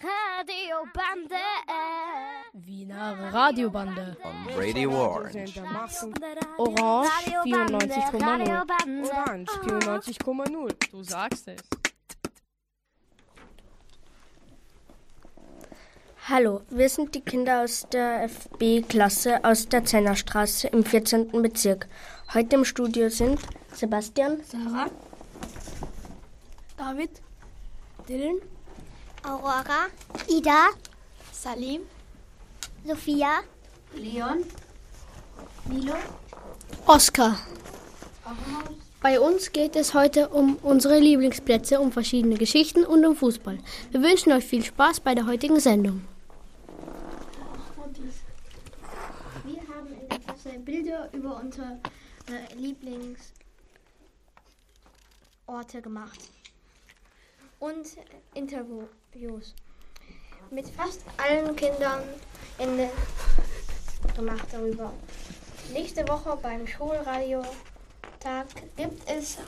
Radiobande. Wiener Radiobande. On Radio Orange. Orange 94,0. Orange 94,0. Du sagst es. Hallo, wir sind die Kinder aus der FB-Klasse aus der Zennerstraße im 14. Bezirk. Heute im Studio sind Sebastian, Sarah, David, Dylan, Aurora. Ida. Salim, Sophia. Leon, Milo, Oskar. Bei uns geht es heute um unsere Lieblingsplätze, um verschiedene Geschichten und um Fußball. Wir wünschen euch viel Spaß bei der heutigen Sendung. Wir haben in der Klasse Bilder über unsere äh, Lieblingsorte gemacht und Interviews mit fast allen Kindern in der gemacht darüber. Nächste Woche beim Schulradiotag gibt es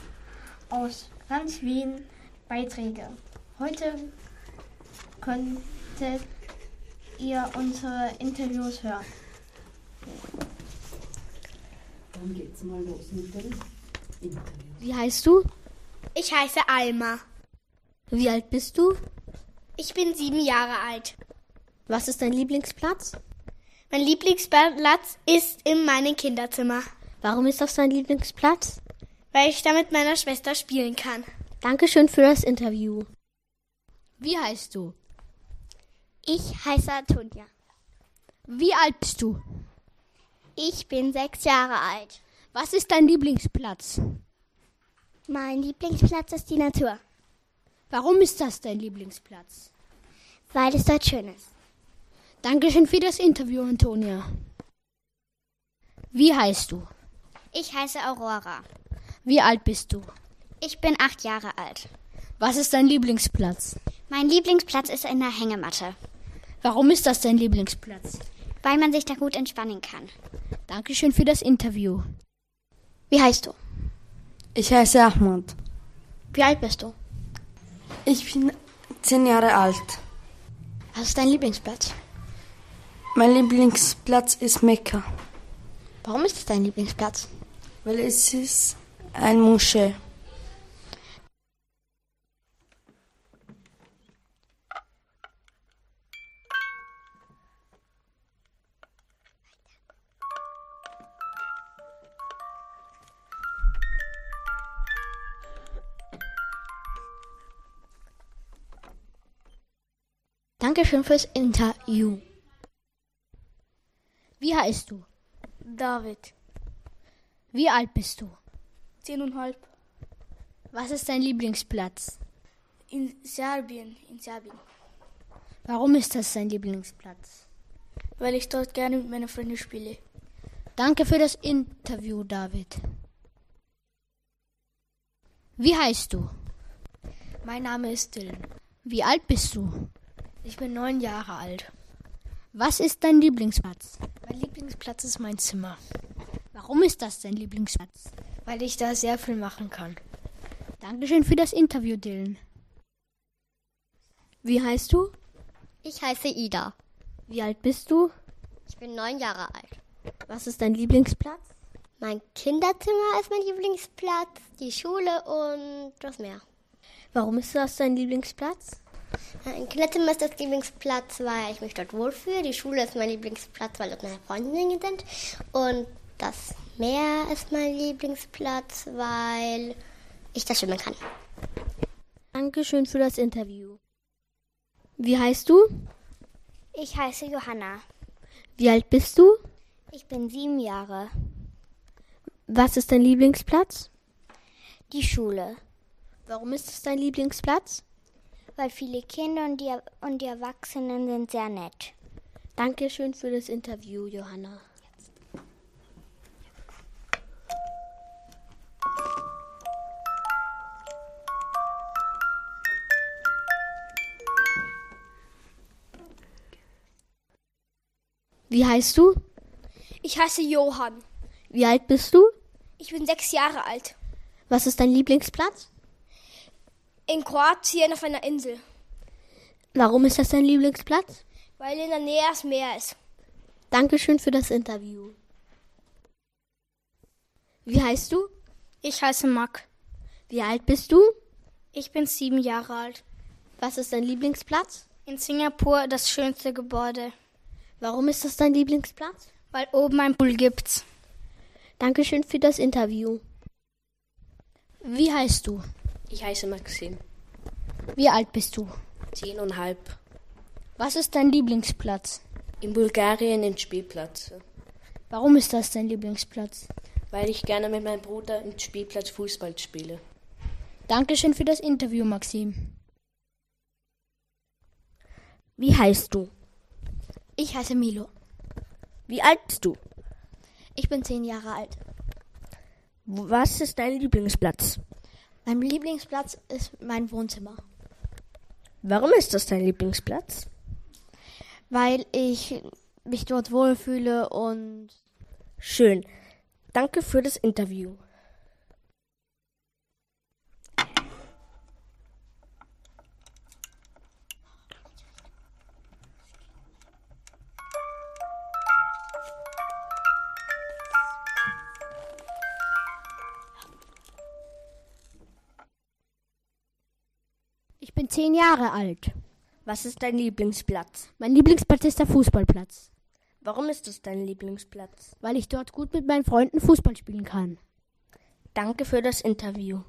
aus ganz Wien Beiträge. Heute könntet ihr unsere Interviews hören. Dann geht's mal los mit dem Interview. Wie heißt du? Ich heiße Alma. Wie alt bist du? Ich bin sieben Jahre alt. Was ist dein Lieblingsplatz? Mein Lieblingsplatz ist in meinem Kinderzimmer, Warum ist das dein Lieblingsplatz? weil ich da mit meiner Schwester spielen kann. Dankeschön für das Interview. Wie heißt du? Ich heiße Antonia. Wie alt bist du? Ich bin sechs Jahre alt. Was ist dein Lieblingsplatz? Mein Lieblingsplatz ist die Natur, Warum ist das dein Lieblingsplatz? weil es dort schön ist. Dankeschön für das Interview, Antonia. Wie heißt du? Ich heiße Aurora. Wie alt bist du? Ich bin acht Jahre alt. Was ist dein Lieblingsplatz? Mein Lieblingsplatz ist in der Hängematte, Warum ist das dein Lieblingsplatz? weil man sich da gut entspannen kann. Dankeschön für das Interview. Wie heißt du? Ich heiße Ahmad. Wie alt bist du? Ich bin zehn Jahre alt. Was ist dein Lieblingsplatz? Mein Lieblingsplatz ist Mekka, Warum ist es dein Lieblingsplatz? weil es ist ein Moschee. Dankeschön fürs Interview. Wie heißt du? David, Wie alt bist du? zehneinhalb. Was ist dein Lieblingsplatz? In Serbien, in Serbien. Warum ist das dein Lieblingsplatz? Weil ich dort gerne mit meinen Freunden spiele. Danke für das Interview, David. Wie heißt du? Mein Name ist Dylan. Wie alt bist du? Ich bin neun Jahre alt. Was ist dein Lieblingsplatz? Mein Lieblingsplatz ist mein Zimmer, Warum ist das dein Lieblingsplatz? weil ich da sehr viel machen kann. Dankeschön für das Interview, Dylan. Wie heißt du? Ich heiße Ida. Wie alt bist du? Ich bin neun Jahre alt. Was ist dein Lieblingsplatz? Mein Kinderzimmer ist mein Lieblingsplatz, die Schule und das Meer. Warum ist das dein Lieblingsplatz? Mein Kinderzimmer ist das Lieblingsplatz, weil ich mich dort wohlfühle. Die Schule ist mein Lieblingsplatz, weil dort meine Freundinnen sind. Und das Meer ist mein Lieblingsplatz, weil ich da schwimmen kann. Dankeschön für das Interview. Wie heißt du? Ich heiße Johanna. Wie alt bist du? Ich bin sieben Jahre. Was ist dein Lieblingsplatz? Die Schule. Warum ist es dein Lieblingsplatz? Weil viele Kinder und die, und die Erwachsenen sind sehr nett. Dankeschön für das Interview, Johanna. Wie heißt du? Ich heiße Johann. Wie alt bist du? Ich bin sechs Jahre alt. Was ist dein Lieblingsplatz? In Kroatien auf einer Insel. Warum ist das dein Lieblingsplatz? Weil in der Nähe das Meer ist. Dankeschön für das Interview. Wie heißt du? Ich heiße Mack. Wie alt bist du? Ich bin sieben Jahre alt. Was ist dein Lieblingsplatz? In Singapur das schönste Gebäude. Warum ist das dein Lieblingsplatz? Weil oben ein Pool gibt's. Dankeschön für das Interview. Wie heißt du? Ich heiße Maxim. Wie alt bist du? Zehn und halb. Was ist dein Lieblingsplatz? In Bulgarien den Spielplatz. Warum ist das dein Lieblingsplatz? Weil ich gerne mit meinem Bruder im Spielplatz Fußball spiele. Dankeschön für das Interview, Maxim. Wie heißt du? Ich heiße Milo. Wie alt bist du? Ich bin zehn Jahre alt. Was ist dein Lieblingsplatz? Mein Lieblingsplatz ist mein Wohnzimmer, Warum ist das dein Lieblingsplatz? weil ich mich dort wohlfühle und Schön. Danke für das Interview. Bin zehn Jahre alt. Was ist dein Lieblingsplatz? Mein Lieblingsplatz ist der Fußballplatz, Warum ist das dein Lieblingsplatz? weil ich dort gut mit meinen Freunden Fußball spielen kann. Danke für das Interview.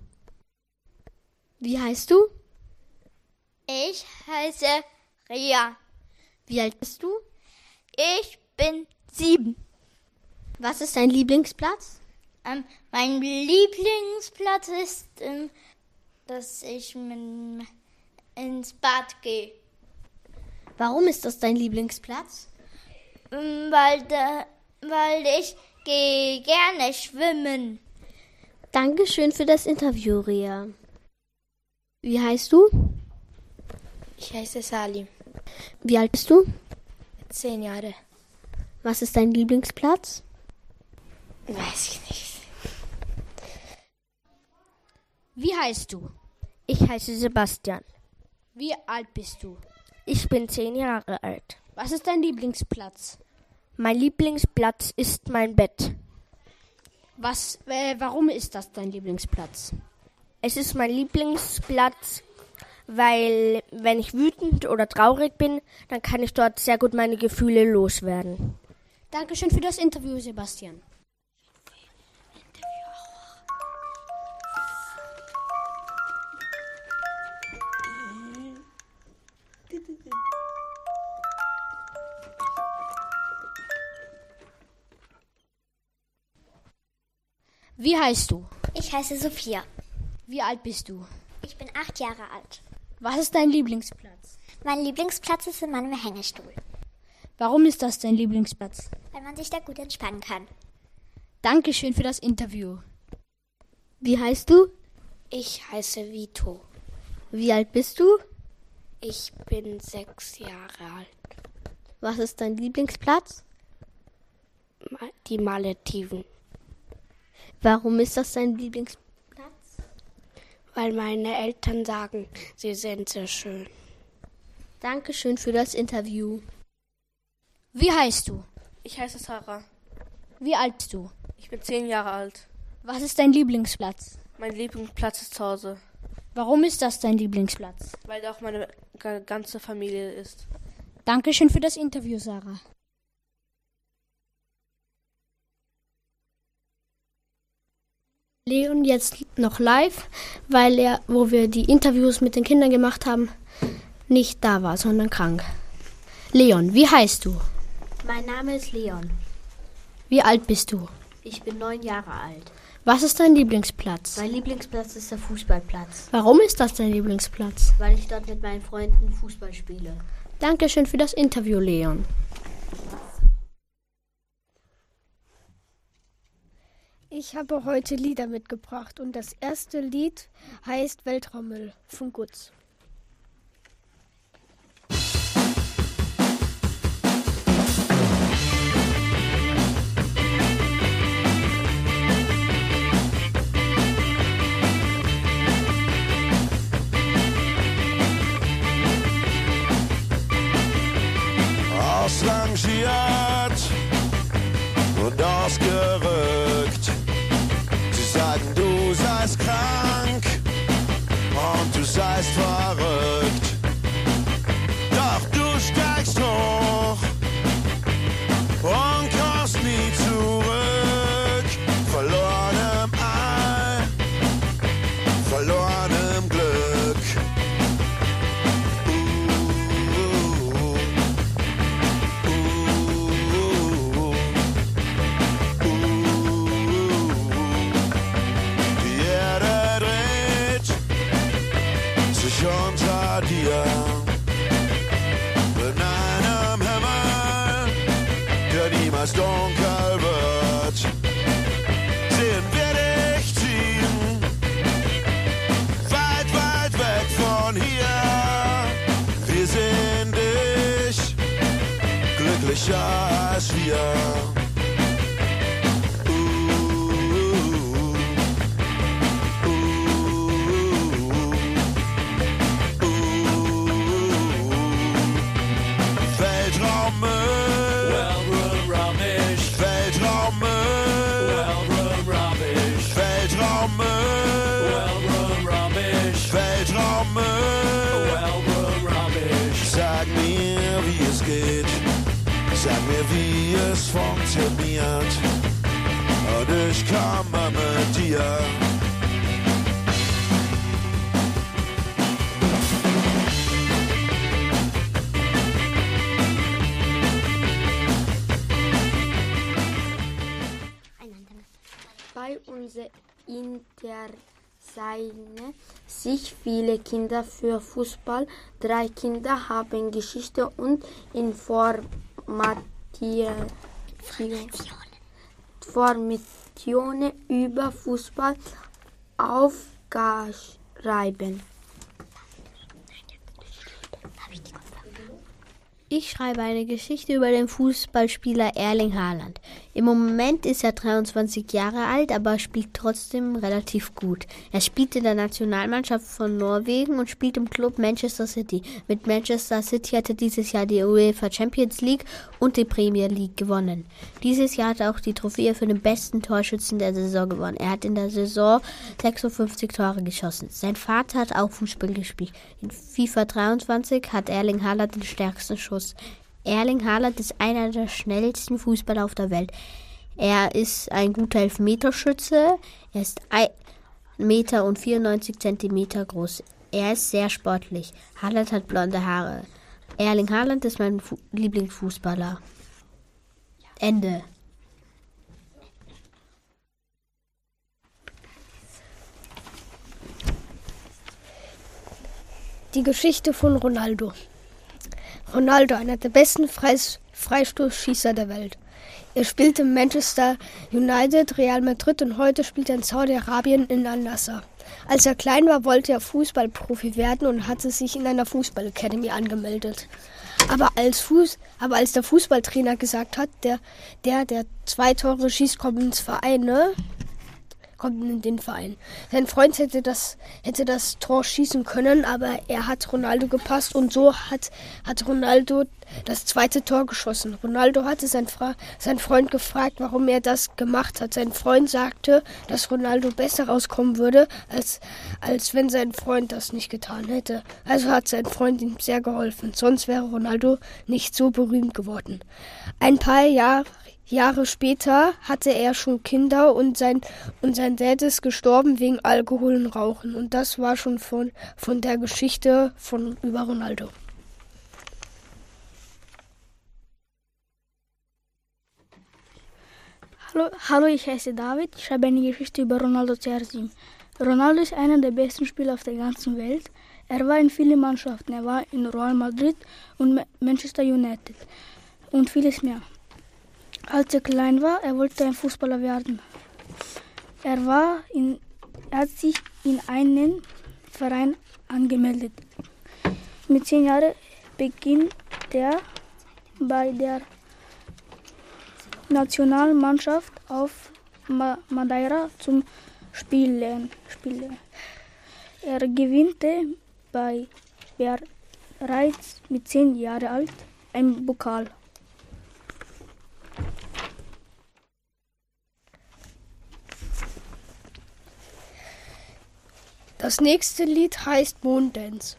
Wie heißt du? Ich heiße Ria. Wie alt bist du? Ich bin sieben. Was ist dein Lieblingsplatz? Ähm, mein Lieblingsplatz ist, ähm, dass ich min- ins Bad gehe. Warum ist das dein Lieblingsplatz? Ähm, weil, da, weil ich gehe gerne schwimmen. Dankeschön für das Interview, Ria. Wie heißt du? Ich heiße Salim. Wie alt bist du? Zehn Jahre. Was ist dein Lieblingsplatz? Weiß ich nicht. Wie heißt du? Ich heiße Sebastian. Wie alt bist du? Ich bin zehn Jahre alt. Was ist dein Lieblingsplatz? Mein Lieblingsplatz ist mein Bett. Was, äh, warum ist das dein Lieblingsplatz? Es ist mein Lieblingsplatz, weil wenn ich wütend oder traurig bin, dann kann ich dort sehr gut meine Gefühle loswerden. Dankeschön für das Interview, Sebastian. Wie heißt du? Ich heiße Sophia. Wie alt bist du? Ich bin acht Jahre alt. Was ist dein Lieblingsplatz? Mein Lieblingsplatz ist in meinem Hängestuhl, Warum ist das dein Lieblingsplatz? weil man sich da gut entspannen kann. Dankeschön für das Interview. Wie heißt du? Ich heiße Vito. Wie alt bist du? Ich bin sechs Jahre alt. Was ist dein Lieblingsplatz? Die Malediven. Warum ist das dein Lieblingsplatz? Weil meine Eltern sagen, sie sind sehr schön. Dankeschön für das Interview. Wie heißt du? Ich heiße Sarah. Wie alt bist du? Ich bin zehn Jahre alt. Was ist dein Lieblingsplatz? Mein Lieblingsplatz ist zu Hause, Warum ist das dein Lieblingsplatz? weil da auch meine ga- ganze Familie ist. Dankeschön für das Interview, Sarah. Leon jetzt noch live, weil er, wo wir die Interviews mit den Kindern gemacht haben, nicht da war, sondern krank. Leon, wie heißt du? Mein Name ist Leon. Wie alt bist du? Ich bin neun Jahre alt. Was ist dein Lieblingsplatz? Mein Lieblingsplatz ist der Fußballplatz, Warum ist das dein Lieblingsplatz? weil ich dort mit meinen Freunden Fußball spiele. Dankeschön für das Interview, Leon. Ich habe heute Lieder mitgebracht und das erste Lied heißt Weltraummüll von Gutz. und ausgerückt. Sie sagen, du sich viele Kinder für Fußball. Drei Kinder haben Geschichte und Informationen Informationen über Fußball aufgeschrieben. Ich schreibe eine Geschichte über den Fußballspieler Erling Haaland. Im Moment ist er 23 Jahre alt, aber spielt trotzdem relativ gut. Er spielt in der Nationalmannschaft von Norwegen und spielt im Club Manchester City. Mit Manchester City hat er dieses Jahr die UEFA Champions League und die Premier League gewonnen. Dieses Jahr hat er auch die Trophäe für den besten Torschützen der Saison gewonnen. Er hat in der Saison 56 Tore geschossen. Sein Vater hat auch Fußball gespielt. In FIFA 23 hat Erling Haaland den stärksten Schuss. Erling Haaland ist einer der schnellsten Fußballer auf der Welt. Er ist ein guter Elfmeterschütze. Er ist 1 Meter und 94 Zentimeter groß. Er ist sehr sportlich. Haaland hat blonde Haare. Erling Haaland ist mein Fu Lieblingsfußballer. Ende. Die Geschichte von Ronaldo. Ronaldo, einer der besten Freis Freistoßschießer der Welt. Er spielte in Manchester United, Real Madrid und heute spielt er in Saudi-Arabien in Al-Nassr. Als er klein war, wollte er Fußballprofi werden und hatte sich in einer Fußballacademy angemeldet. Aber als, Fuß, aber als der Fußballtrainer gesagt hat, der, der, der zwei Tore schießt, kommt ins Verein, ne? Kommt in den Verein. Sein Freund hätte das, hätte das Tor schießen können, aber er hat Ronaldo gepasst und so hat, hat Ronaldo das zweite Tor geschossen. Ronaldo hatte sein, Fra sein Freund gefragt, warum er das gemacht hat. Sein Freund sagte, dass Ronaldo besser rauskommen würde, als, als wenn sein Freund das nicht getan hätte. Also hat sein Freund ihm sehr geholfen. Sonst wäre Ronaldo nicht so berühmt geworden. Ein paar Jahre Jahre später hatte er schon Kinder und sein, und sein Dad ist gestorben wegen Alkohol und Rauchen. Und das war schon von, von der Geschichte von über Ronaldo. Hallo, hallo, ich heiße David. Ich schreibe eine Geschichte über Ronaldo CR7. Ronaldo ist einer der besten Spieler auf der ganzen Welt. Er war in vielen Mannschaften. Er war in Real Madrid und Manchester United und vieles mehr. Als er klein war, er wollte ein Fußballer werden. Er, war in, er hat sich in einen Verein angemeldet. Mit zehn Jahren beginnt er bei der Nationalmannschaft auf Madeira zum Spielen. Spielen. Er gewinnte bei bereits mit zehn Jahren alt ein Pokal. Das nächste Lied heißt Monddance.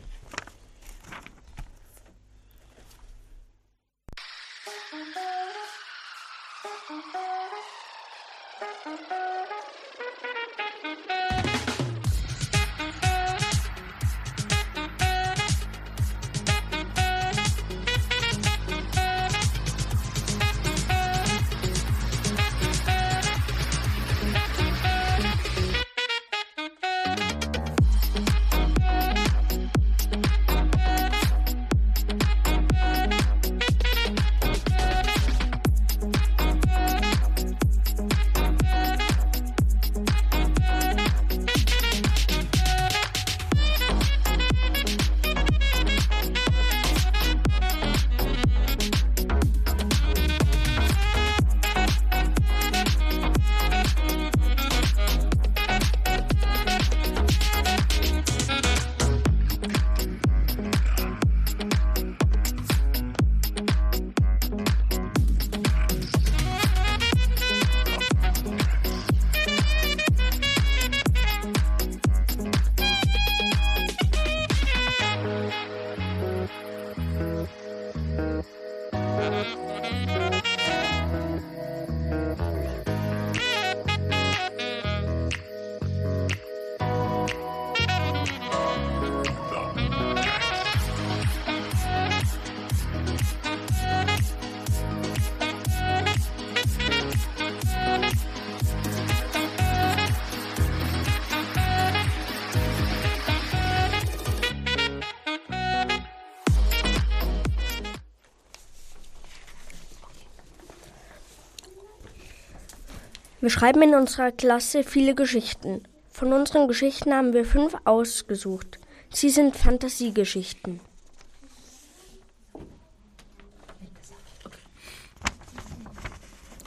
Wir schreiben in unserer Klasse viele Geschichten. Von unseren Geschichten haben wir fünf ausgesucht. Sie sind Fantasiegeschichten.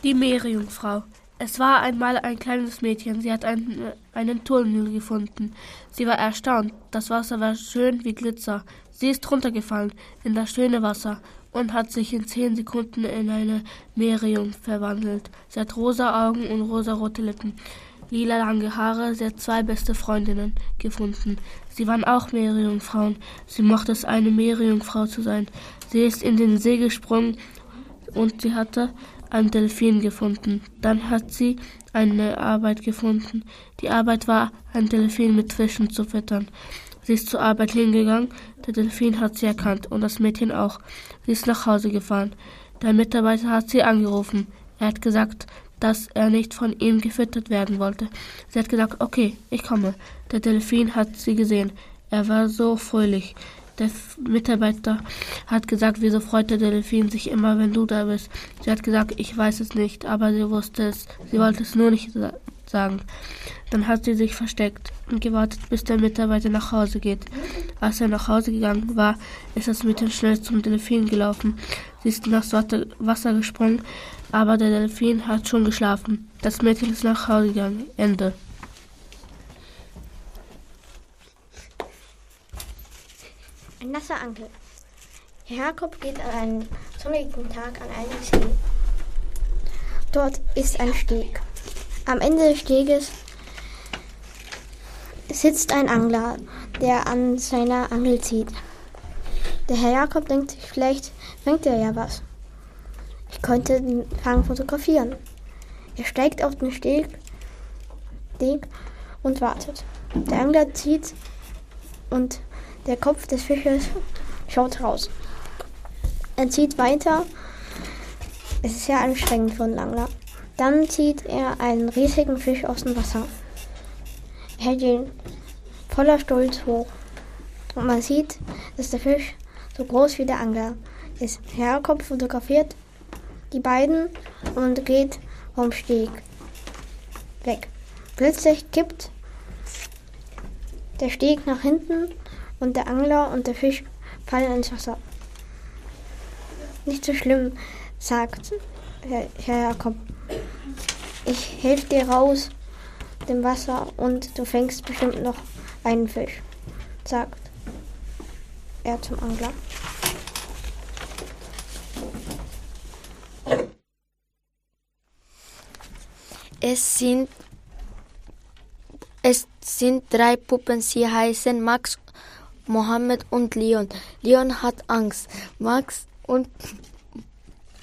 Die Meerjungfrau. Es war einmal ein kleines Mädchen. Sie hat einen, einen Tunnel gefunden. Sie war erstaunt. Das Wasser war schön wie Glitzer. Sie ist runtergefallen in das schöne Wasser und hat sich in zehn Sekunden in eine Meerjungfrau verwandelt. Sie hat rosa Augen und rosarote Lippen, lila lange Haare. Sie hat zwei beste Freundinnen gefunden. Sie waren auch Meerjungfrauen. Sie mochte es, eine Meerjungfrau zu sein. Sie ist in den See gesprungen und sie hatte einen Delfin gefunden. Dann hat sie eine Arbeit gefunden. Die Arbeit war, einen Delfin mit Fischen zu füttern. Sie ist zur Arbeit hingegangen. Der Delfin hat sie erkannt und das Mädchen auch. Sie ist nach Hause gefahren. Der Mitarbeiter hat sie angerufen. Er hat gesagt, dass er nicht von ihm gefüttert werden wollte. Sie hat gesagt, okay, ich komme. Der Delfin hat sie gesehen. Er war so fröhlich. Der Mitarbeiter hat gesagt, wieso freut der Delfin sich immer, wenn du da bist. Sie hat gesagt, ich weiß es nicht, aber sie wusste es. Sie wollte es nur nicht sagen. Dann hat sie sich versteckt und gewartet, bis der Mitarbeiter nach Hause geht. Als er nach Hause gegangen war, ist das Mädchen schnell zum Delfin gelaufen. Sie ist nach Wasser gesprungen, aber der Delfin hat schon geschlafen. Das Mädchen ist nach Hause gegangen. Ende. Ein nasser Ankel. Jakob geht an einem sonnigen Tag an einen See. Dort ist ein Steg. Am Ende des Steges sitzt ein Angler, der an seiner Angel zieht. Der Herr Jakob denkt sich, vielleicht fängt er ja was. Ich könnte den Fang fotografieren. Er steigt auf den Steg, Steg und wartet. Der Angler zieht und der Kopf des Fisches schaut raus. Er zieht weiter. Es ist sehr anstrengend für einen Angler. Dann zieht er einen riesigen Fisch aus dem Wasser. Er hält ihn voller Stolz hoch. Und man sieht, dass der Fisch so groß wie der Angler ist. Herr Jakob fotografiert die beiden und geht vom Steg weg. Plötzlich kippt der Steg nach hinten und der Angler und der Fisch fallen ins Wasser. Nicht so schlimm, sagt Herr Jakob. Ich helfe dir raus dem Wasser und du fängst bestimmt noch einen Fisch, sagt er zum Angler. Es sind, es sind drei Puppen. Sie heißen Max, Mohammed und Leon. Leon hat Angst. Max und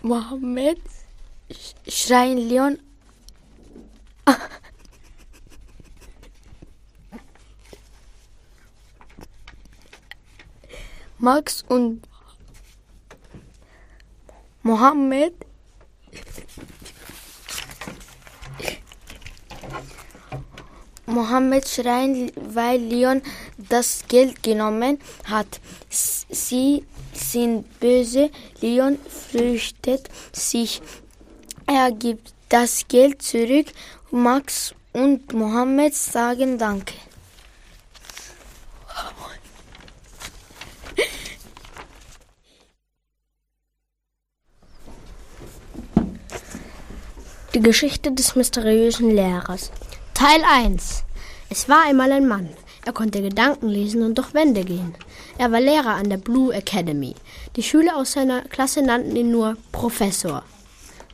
Mohammed schreien Leon. Max und Mohammed Mohammed schreien, weil Leon das Geld genommen hat. Sie sind böse. Leon flüchtet sich. Er gibt das Geld zurück. Max und Mohammed sagen Danke. Die Geschichte des mysteriösen Lehrers. Teil 1. Es war einmal ein Mann. Er konnte Gedanken lesen und durch Wände gehen. Er war Lehrer an der Blue Academy. Die Schüler aus seiner Klasse nannten ihn nur Professor,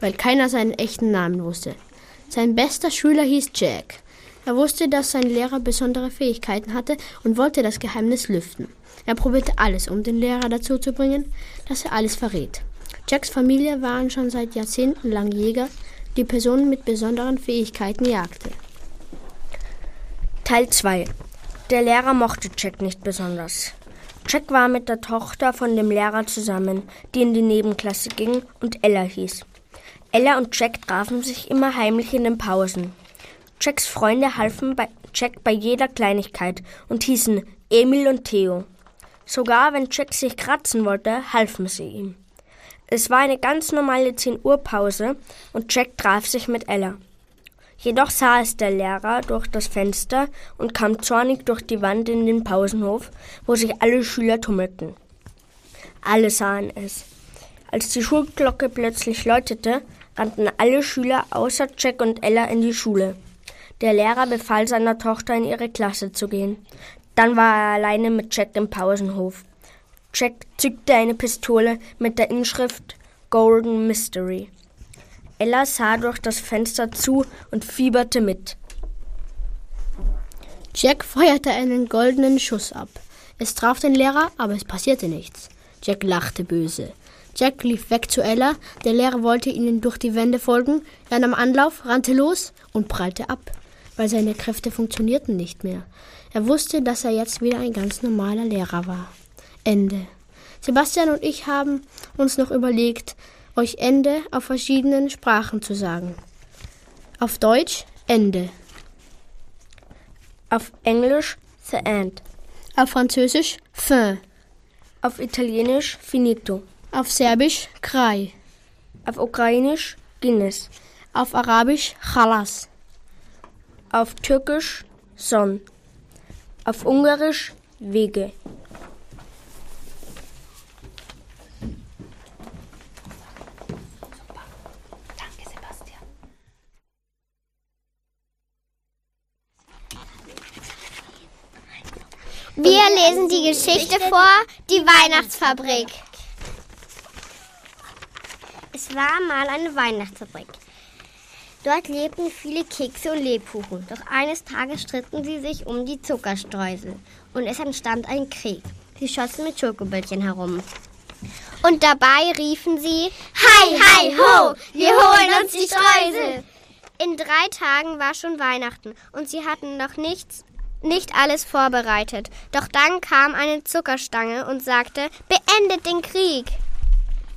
weil keiner seinen echten Namen wusste. Sein bester Schüler hieß Jack. Er wusste, dass sein Lehrer besondere Fähigkeiten hatte und wollte das Geheimnis lüften. Er probierte alles, um den Lehrer dazu zu bringen, dass er alles verrät. Jacks Familie waren schon seit Jahrzehnten lang Jäger, die Personen mit besonderen Fähigkeiten jagte. Teil 2. Der Lehrer mochte Jack nicht besonders. Jack war mit der Tochter von dem Lehrer zusammen, die in die Nebenklasse ging und Ella hieß. Ella und Jack trafen sich immer heimlich in den Pausen. Jacks Freunde halfen bei Jack bei jeder Kleinigkeit und hießen Emil und Theo. Sogar wenn Jack sich kratzen wollte, halfen sie ihm. Es war eine ganz normale 10 Uhr Pause und Jack traf sich mit Ella. Jedoch sah es der Lehrer durch das Fenster und kam zornig durch die Wand in den Pausenhof, wo sich alle Schüler tummelten. Alle sahen es. Als die Schulglocke plötzlich läutete, rannten alle Schüler außer Jack und Ella in die Schule. Der Lehrer befahl seiner Tochter, in ihre Klasse zu gehen. Dann war er alleine mit Jack im Pausenhof. Jack zückte eine Pistole mit der Inschrift Golden Mystery. Ella sah durch das Fenster zu und fieberte mit. Jack feuerte einen goldenen Schuss ab. Es traf den Lehrer, aber es passierte nichts. Jack lachte böse. Jack lief weg zu Ella. Der Lehrer wollte ihnen durch die Wände folgen. Er nahm Anlauf, rannte los und prallte ab, weil seine Kräfte funktionierten nicht mehr. Er wusste, dass er jetzt wieder ein ganz normaler Lehrer war. Ende. Sebastian und ich haben uns noch überlegt, euch Ende auf verschiedenen Sprachen zu sagen. Auf Deutsch Ende. Auf Englisch the end. Auf Französisch fin. Auf Italienisch finito. Auf Serbisch kraj. Auf Ukrainisch Guinness. Auf Arabisch chalas. Auf Türkisch son. Auf Ungarisch Wege. Wir lesen die Geschichte vor, die Weihnachtsfabrik. Es war mal eine Weihnachtsfabrik. Dort lebten viele Kekse und Lebkuchen. Doch eines Tages stritten sie sich um die Zuckerstreusel und es entstand ein Krieg. Sie schossen mit Schokoböllchen herum. Und dabei riefen sie, Hi, hi, ho, wir holen uns die Streusel. In drei Tagen war schon Weihnachten und sie hatten noch nichts nicht alles vorbereitet. Doch dann kam eine Zuckerstange und sagte, beendet den Krieg.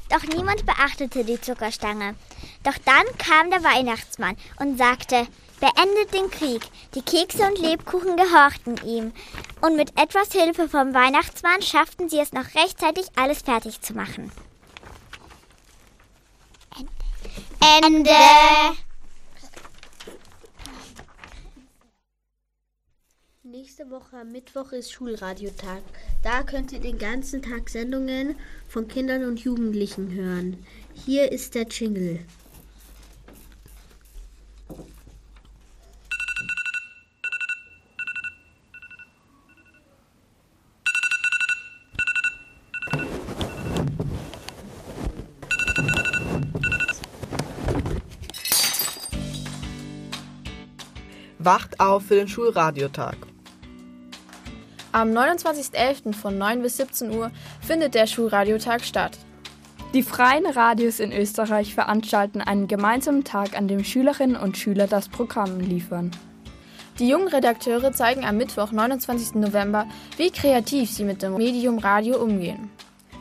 Doch niemand beachtete die Zuckerstange. Doch dann kam der Weihnachtsmann und sagte, beendet den Krieg. Die Kekse und Lebkuchen gehorchten ihm. Und mit etwas Hilfe vom Weihnachtsmann schafften sie es noch rechtzeitig, alles fertig zu machen. Ende. Nächste Woche am Mittwoch ist Schulradiotag. Da könnt ihr den ganzen Tag Sendungen von Kindern und Jugendlichen hören. Hier ist der Jingle. Wacht auf für den Schulradiotag. Am 29.11. von 9 bis 17 Uhr findet der Schulradiotag statt. Die freien Radios in Österreich veranstalten einen gemeinsamen Tag, an dem Schülerinnen und Schüler das Programm liefern. Die jungen Redakteure zeigen am Mittwoch, 29. November, wie kreativ sie mit dem Medium Radio umgehen.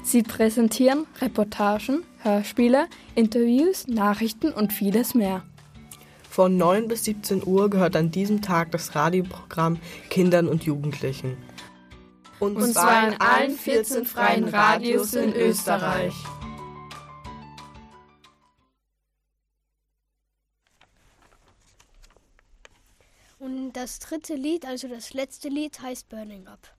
Sie präsentieren Reportagen, Hörspiele, Interviews, Nachrichten und vieles mehr. Von 9 bis 17 Uhr gehört an diesem Tag das Radioprogramm Kindern und Jugendlichen. Und zwar in allen 14 freien Radios in Österreich. Und das dritte Lied, also das letzte Lied, heißt Burning Up.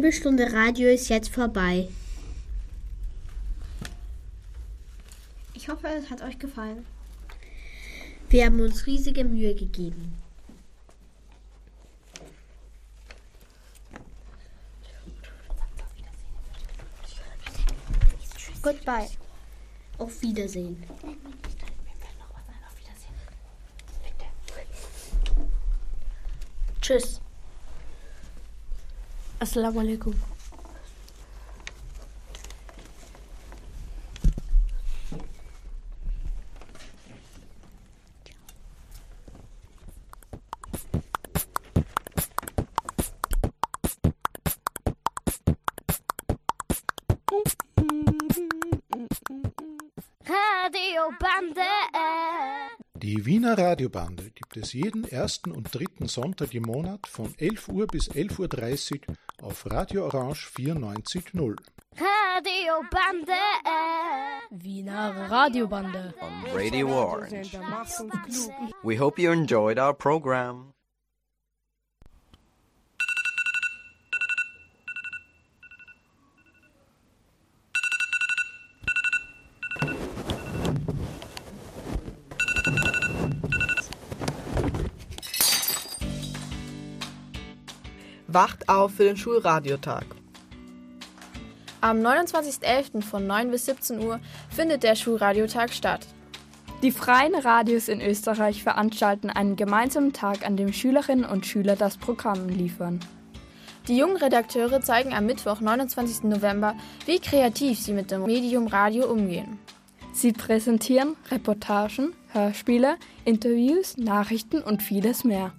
Halbe Stunde Radio ist jetzt vorbei. Ich hoffe, es hat euch gefallen. Wir haben uns riesige Mühe gegeben. Goodbye. Auf Wiedersehen. Tschüss. Assalamu alaikum. Die Wiener Radiobande gibt es jeden ersten und dritten Sonntag im Monat von 11 Uhr bis 11.30 Uhr auf Radio Orange 94.0. Radiobande. Wiener Radiobande. on Radio Orange. We hope you enjoyed our program. Wacht auf für den Schulradiotag. Am 29.11. von 9 bis 17 Uhr findet der Schulradiotag statt. Die freien Radios in Österreich veranstalten einen gemeinsamen Tag, an dem Schülerinnen und Schüler das Programm liefern. Die jungen Redakteure zeigen am Mittwoch, 29. November, wie kreativ sie mit dem Medium Radio umgehen. Sie präsentieren Reportagen, Hörspiele, Interviews, Nachrichten und vieles mehr.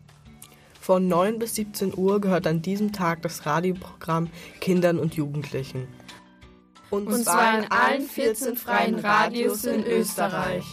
Von 9 bis 17 Uhr gehört an diesem Tag das Radioprogramm Kindern und Jugendlichen. Und zwar in allen 14 freien Radios in Österreich.